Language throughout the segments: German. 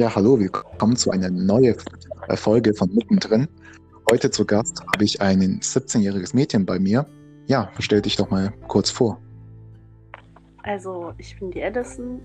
Ja, hallo, willkommen zu einer neuen Folge von Mittendrin. Heute zu Gast habe ich ein 17-jähriges Mädchen bei mir. Ja, stell dich doch mal kurz vor. Also, ich bin die Edison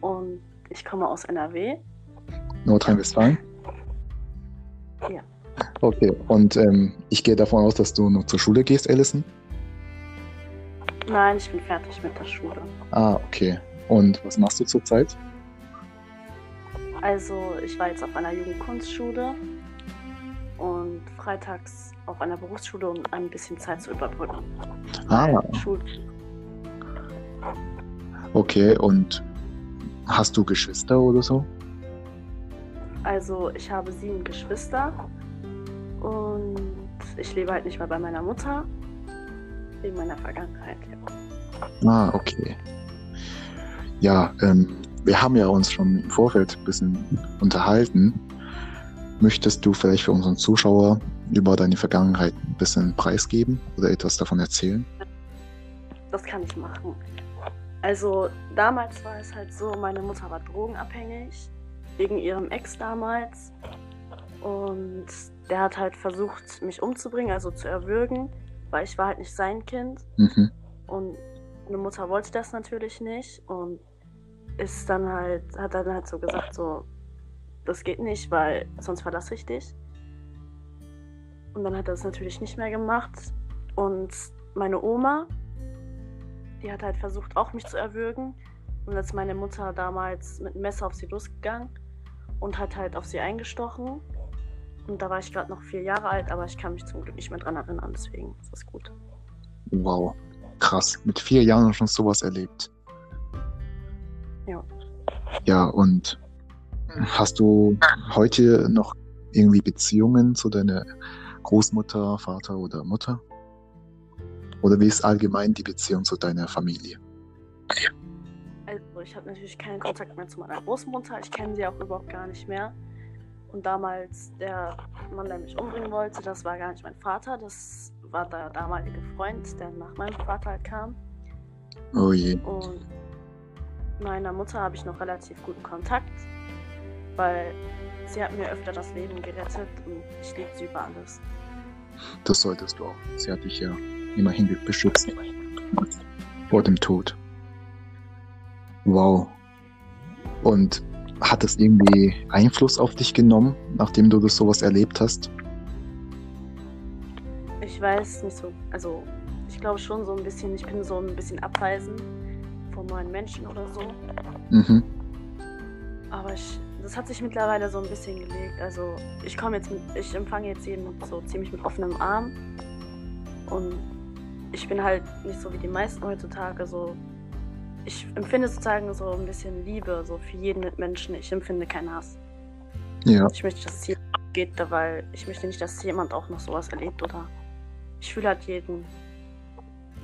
und ich komme aus NRW. Nordrhein-Westfalen? Ja. Okay, und ähm, ich gehe davon aus, dass du noch zur Schule gehst, Alison? Nein, ich bin fertig mit der Schule. Ah, okay. Und was machst du zurzeit? Also, ich war jetzt auf einer Jugendkunstschule und freitags auf einer Berufsschule, um ein bisschen Zeit zu überbrücken. Ah, Schul okay. Und hast du Geschwister oder so? also, ich habe sieben Geschwister und ich lebe halt nicht mehr bei meiner Mutter wegen meiner Vergangenheit. Ja. Ah, okay. Ja, ähm, wir haben ja uns schon im Vorfeld ein bisschen unterhalten. Möchtest du vielleicht für unseren Zuschauer über deine Vergangenheit ein bisschen preisgeben oder etwas davon erzählen? Das kann ich machen. Also damals war es halt so, meine Mutter war drogenabhängig wegen ihrem Ex damals und der hat halt versucht, mich umzubringen, also zu erwürgen, weil ich war halt nicht sein Kind Mhm. und meine Mutter wollte das natürlich nicht und ist dann halt, hat dann halt so gesagt, so, das geht nicht, weil sonst verlasse ich dich. Und dann hat er es natürlich nicht mehr gemacht. Und meine Oma, die hat halt versucht, auch mich zu erwürgen. Und als meine Mutter damals mit einem Messer auf sie losgegangen und hat halt auf sie eingestochen. Und da war ich gerade noch vier Jahre alt, aber ich kann mich zum Glück nicht mehr dran erinnern, deswegen ist das gut. Wow, krass. Mit vier Jahren schon sowas erlebt. Ja. Und hast du heute noch irgendwie Beziehungen zu deiner Großmutter, Vater oder Mutter? Oder wie ist allgemein die Beziehung zu deiner Familie? Also ich habe natürlich keinen Kontakt mehr zu meiner Großmutter. Ich kenne sie auch überhaupt gar nicht mehr. Und damals der Mann, der mich umbringen wollte, das war gar nicht mein Vater. Das war der damalige Freund, der nach meinem Vater kam. Oh je. Und meiner Mutter habe ich noch relativ guten Kontakt, weil sie hat mir öfter das Leben gerettet und ich liebe sie über alles. Das solltest du auch. Sie hat dich ja immerhin beschützt vor dem Tod. Wow. Und hat es irgendwie Einfluss auf dich genommen, nachdem du das sowas erlebt hast? Ich weiß nicht so, also ich glaube schon so ein bisschen, ich bin so ein bisschen abweisend neuen Menschen oder so. Mhm. Aber ich, das hat sich mittlerweile so ein bisschen gelegt. Also ich komme jetzt mit, ich empfange jetzt jeden so ziemlich mit offenem Arm. Und ich bin halt nicht so wie die meisten heutzutage so. Ich empfinde sozusagen so ein bisschen Liebe so für jeden Mitmenschen. Ich empfinde keinen Hass. Ja, Ich möchte, dass es hier geht, weil ich möchte nicht, dass jemand auch noch sowas erlebt oder ich fühle halt jeden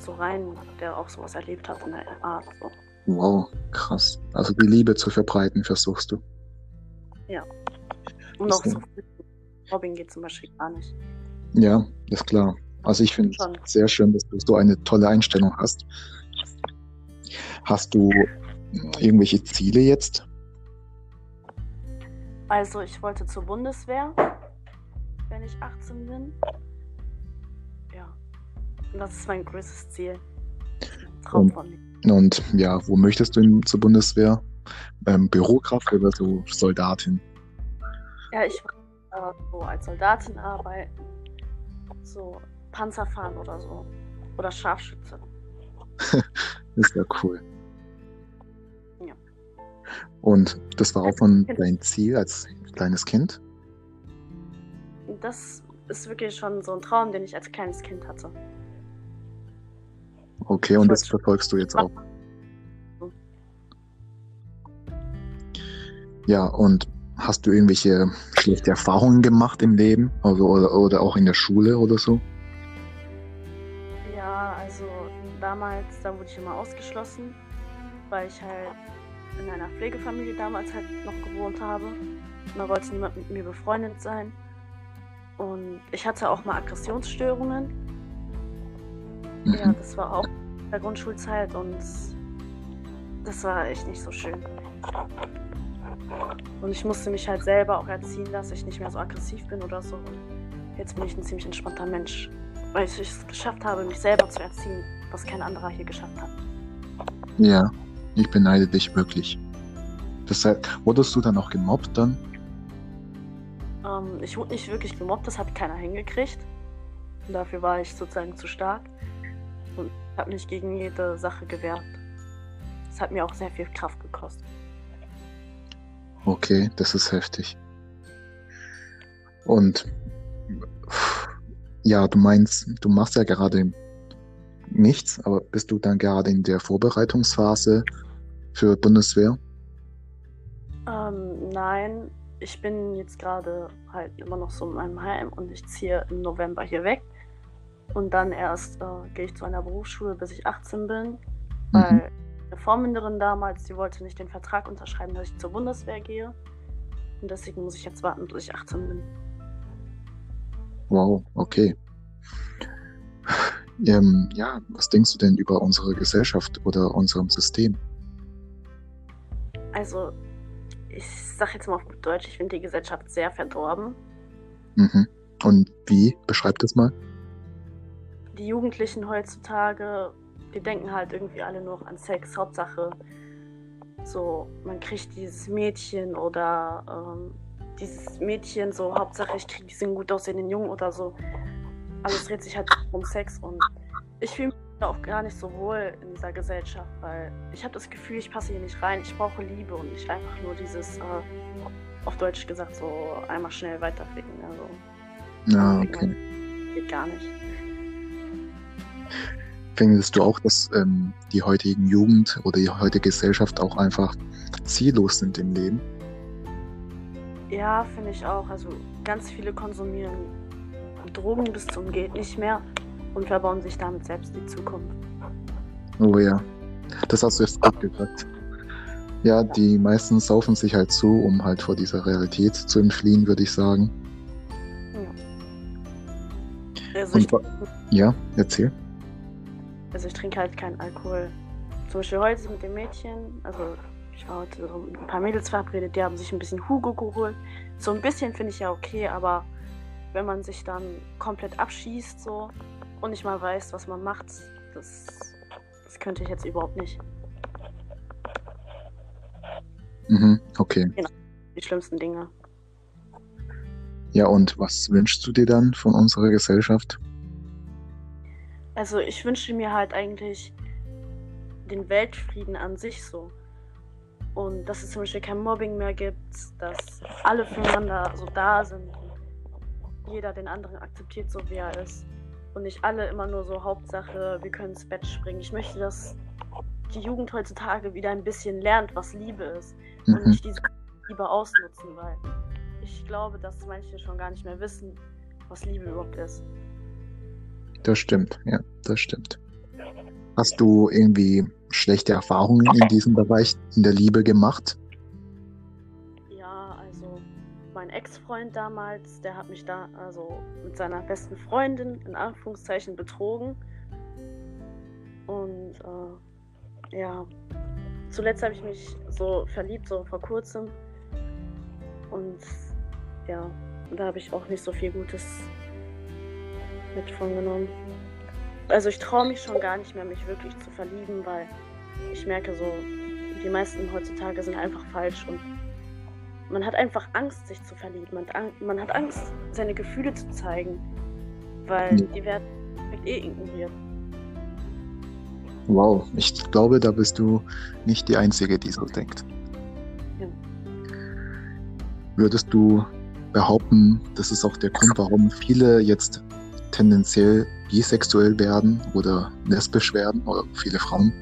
so rein, der auch sowas erlebt hat in der Art. So. wow, krass. Also die Liebe zu verbreiten versuchst du. Und Ist auch so Mobbing geht zum Beispiel gar nicht. Ja, ist klar. Also ich finde es sehr schön, dass du so eine tolle Einstellung hast. Hast du irgendwelche Ziele jetzt? Also ich wollte zur Bundeswehr, wenn ich 18 bin. Das ist mein größtes Ziel. Traum Und- von mir. Und ja, wo möchtest du hin zur Bundeswehr? Ähm, Bürokraft oder so Soldatin? Ja, ich will äh, so als Soldatin arbeiten. So Panzer fahren oder so. Oder Scharfschütze. Ist ja cool. Ja. Und das war auch schon dein Ziel als kleines Kind? Das ist wirklich schon so ein Traum, den ich als kleines Kind hatte. Okay, und das verfolgst du jetzt auch. Ja, und hast du irgendwelche schlechte Erfahrungen gemacht im Leben? Also, oder, oder auch in der Schule oder so? Ja, also damals, da wurde ich immer ausgeschlossen, weil ich halt in einer Pflegefamilie damals halt noch gewohnt habe. Da wollte niemand mit mir befreundet sein. Und ich hatte auch mal Aggressionsstörungen. Mhm. Ja, das war auch der Grundschulzeit und das war echt nicht so schön. Und ich musste mich halt selber auch erziehen, dass ich nicht mehr so aggressiv bin oder so. Und jetzt bin ich ein ziemlich entspannter Mensch, weil ich es geschafft habe, mich selber zu erziehen, was kein anderer hier geschafft hat. Ja, ich beneide dich wirklich. Das heißt, wurdest du dann auch gemobbt dann? Ähm, ich wurde nicht wirklich gemobbt, das hat keiner hingekriegt. Dafür war ich sozusagen zu stark und habe mich gegen jede Sache gewehrt. Das hat mir auch sehr viel Kraft gekostet. Okay, das ist heftig. Und ja, du meinst, du machst ja gerade nichts, aber bist du dann gerade in der Vorbereitungsphase für Bundeswehr? Ähm, nein, ich bin jetzt gerade halt immer noch so in meinem Heim und ich ziehe im November hier weg. Und dann erst äh, gehe ich zu einer Berufsschule, bis ich 18 bin. Weil mhm. eine Vormünderin damals, die wollte nicht den Vertrag unterschreiben, dass ich zur Bundeswehr gehe. Und deswegen muss ich jetzt warten, bis ich 18 bin. Wow, okay. Ähm, ja, was denkst du denn über unsere Gesellschaft oder unserem System? Also, ich sag jetzt mal auf gut Deutsch, ich finde die Gesellschaft sehr verdorben. Mhm. Und wie? Beschreib das mal. Die Jugendlichen heutzutage, die denken halt irgendwie alle nur an Sex. Hauptsache, so, man kriegt dieses Mädchen oder ähm, dieses Mädchen, so, Hauptsache, ich kriege diesen gut aussehenden Jungen oder so. Alles dreht sich halt um Sex und ich fühle mich auch gar nicht so wohl in dieser Gesellschaft, weil ich habe das Gefühl, ich passe hier nicht rein. Ich brauche Liebe und nicht einfach nur dieses, äh, auf Deutsch gesagt, so einmal schnell weiterficken. Also, ja, okay. Geht gar nicht. Findest du auch, dass ähm, die heutigen Jugend oder die heutige Gesellschaft auch einfach ziellos sind im Leben? Ja, finde ich auch. Also ganz viele konsumieren Drogen bis zum geht nicht mehr und verbauen sich damit selbst die Zukunft. Oh ja, das hast du jetzt gut gesagt. Ja, die meisten saufen sich halt zu, um halt vor dieser Realität zu entfliehen, würde ich sagen. Ja. Also ich, ja, erzähl. Also ich trinke halt keinen Alkohol. Zum Beispiel heute mit dem Mädchen, also ich war heute so ein paar Mädels verabredet, die haben sich ein bisschen Hugo geholt. So ein bisschen finde ich ja okay, aber wenn man sich dann komplett abschießt so und nicht mal weiß, was man macht, das, das könnte ich jetzt überhaupt nicht. Mhm, okay. Genau, die schlimmsten Dinge. Ja, und was wünschst du dir dann von unserer Gesellschaft? Also ich wünsche mir halt eigentlich den Weltfrieden an sich so. Und dass es zum Beispiel kein Mobbing mehr gibt, dass alle füreinander so da sind und jeder den anderen akzeptiert, so wie er ist. Und nicht alle immer nur so Hauptsache, wir können ins Bett springen. Ich möchte, dass die Jugend heutzutage wieder ein bisschen lernt, was Liebe ist. Mhm. Und nicht diese Liebe ausnutzen, weil ich glaube, dass manche schon gar nicht mehr wissen, was Liebe überhaupt ist. Das stimmt, ja, das stimmt. Hast du irgendwie schlechte Erfahrungen in diesem Bereich in der Liebe gemacht? mein Ex-Freund damals, der hat mich da also mit seiner besten Freundin in Anführungszeichen betrogen. Und äh, ja, zuletzt habe ich mich so verliebt, so vor kurzem. Und ja, da habe ich auch nicht so viel Gutes mit von genommen. Also ich traue mich schon gar nicht mehr, mich wirklich zu verlieben, weil ich merke so, die meisten heutzutage sind einfach falsch und man hat einfach Angst, sich zu verlieben. Man, man hat Angst, seine Gefühle zu zeigen, weil die werden eh ignoriert. Wow, ich glaube, da bist du nicht die Einzige, die so denkt. Ja. Würdest du behaupten, das ist auch der Grund, warum viele jetzt tendenziell bisexuell werden oder lesbisch werden oder viele Frauen?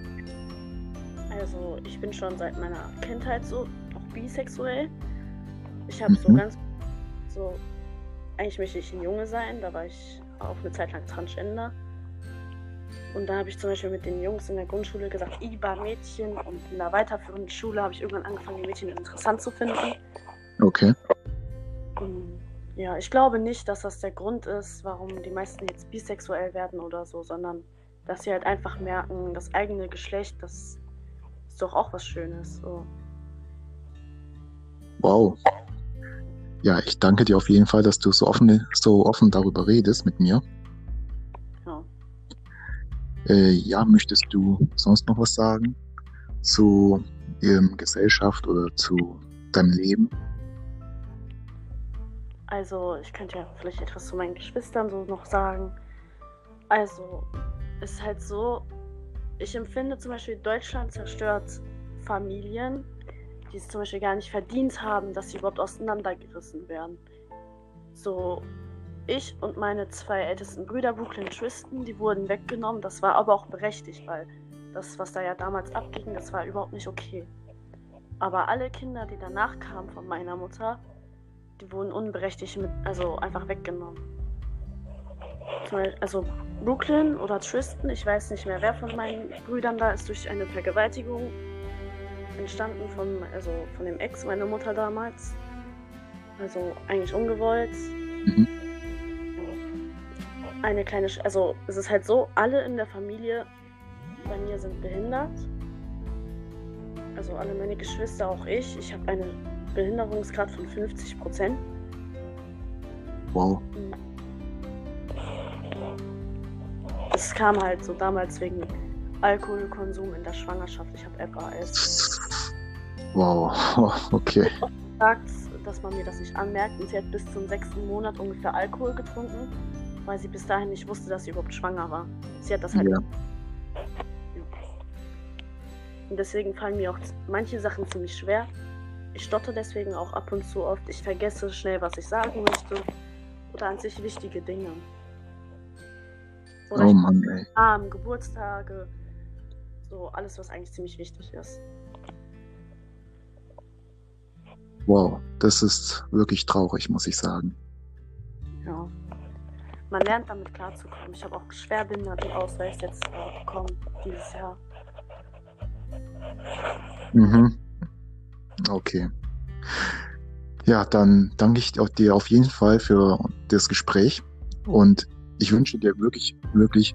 Also ich bin schon seit meiner Kindheit so auch bisexuell. Ich habe mhm. so ganz so, eigentlich möchte ich ein Junge sein, da war ich auch eine Zeit lang Transgender. Und da habe ich zum Beispiel mit den Jungs in der Grundschule gesagt, IBA Mädchen. Und in der weiterführenden Schule habe ich irgendwann angefangen, die Mädchen interessant zu finden. Okay. Und ja, ich glaube nicht, dass das der Grund ist, warum die meisten jetzt bisexuell werden oder so, sondern dass sie halt einfach merken, das eigene Geschlecht, das ist doch auch was Schönes. So. Wow. Ja, ich danke dir auf jeden Fall, dass du so offen, so offen darüber redest mit mir. Ja. Äh, ja, möchtest du sonst noch was sagen zu ähm, Gesellschaft oder zu deinem Leben? Also, ich könnte ja vielleicht etwas zu meinen Geschwistern so noch sagen. Also, es ist halt so, ich empfinde zum Beispiel, Deutschland zerstört Familien, die es zum Beispiel gar nicht verdient haben, dass sie überhaupt auseinandergerissen werden. So, ich und meine zwei ältesten Brüder, Brooklyn und Tristan, die wurden weggenommen. Das war aber auch berechtigt, weil das, was da ja damals abging, das war überhaupt nicht okay. Aber alle Kinder, die danach kamen von meiner Mutter, die wurden unberechtigt mit, also einfach weggenommen. Also Brooklyn oder Tristan, ich weiß nicht mehr, wer von meinen Brüdern da ist durch eine Vergewaltigung entstanden von, also von dem Ex meiner Mutter damals. Also eigentlich ungewollt. Mhm. Eine kleine, Sch also es ist halt so, alle in der Familie bei mir sind behindert. Also alle meine Geschwister, auch ich. Ich habe einen Behinderungsgrad von 50 Prozent. Wow. Es kam halt so damals wegen Alkoholkonsum in der Schwangerschaft. Ich habe FAS. Wow, okay. Sagt, dass man mir das nicht anmerkt. Und sie hat bis zum sechsten Monat ungefähr Alkohol getrunken, weil sie bis dahin nicht wusste, dass sie überhaupt schwanger war. Sie hat das halt. Ja. Und deswegen fallen mir auch manche Sachen ziemlich schwer. Ich stotter deswegen auch ab und zu oft. Ich vergesse schnell, was ich sagen möchte. Oder an sich wichtige Dinge. Oder oh Mann, ey. Namen, Geburtstage. So alles, was eigentlich ziemlich wichtig ist. Wow, das ist wirklich traurig, muss ich sagen. Ja. Man lernt damit klarzukommen. Ich habe auch Schwerbehindertenausweis jetzt äh, bekommen dieses Jahr. Mhm. Okay. Ja, dann danke ich dir auf jeden Fall für das Gespräch und ich wünsche dir wirklich, wirklich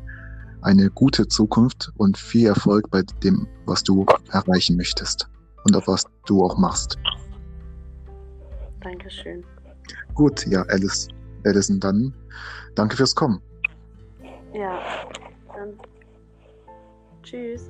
eine gute Zukunft und viel Erfolg bei dem, was du erreichen möchtest und auf was du auch machst. Dankeschön. Gut, ja, Alice, Alison, dann danke fürs Kommen. Ja, dann tschüss.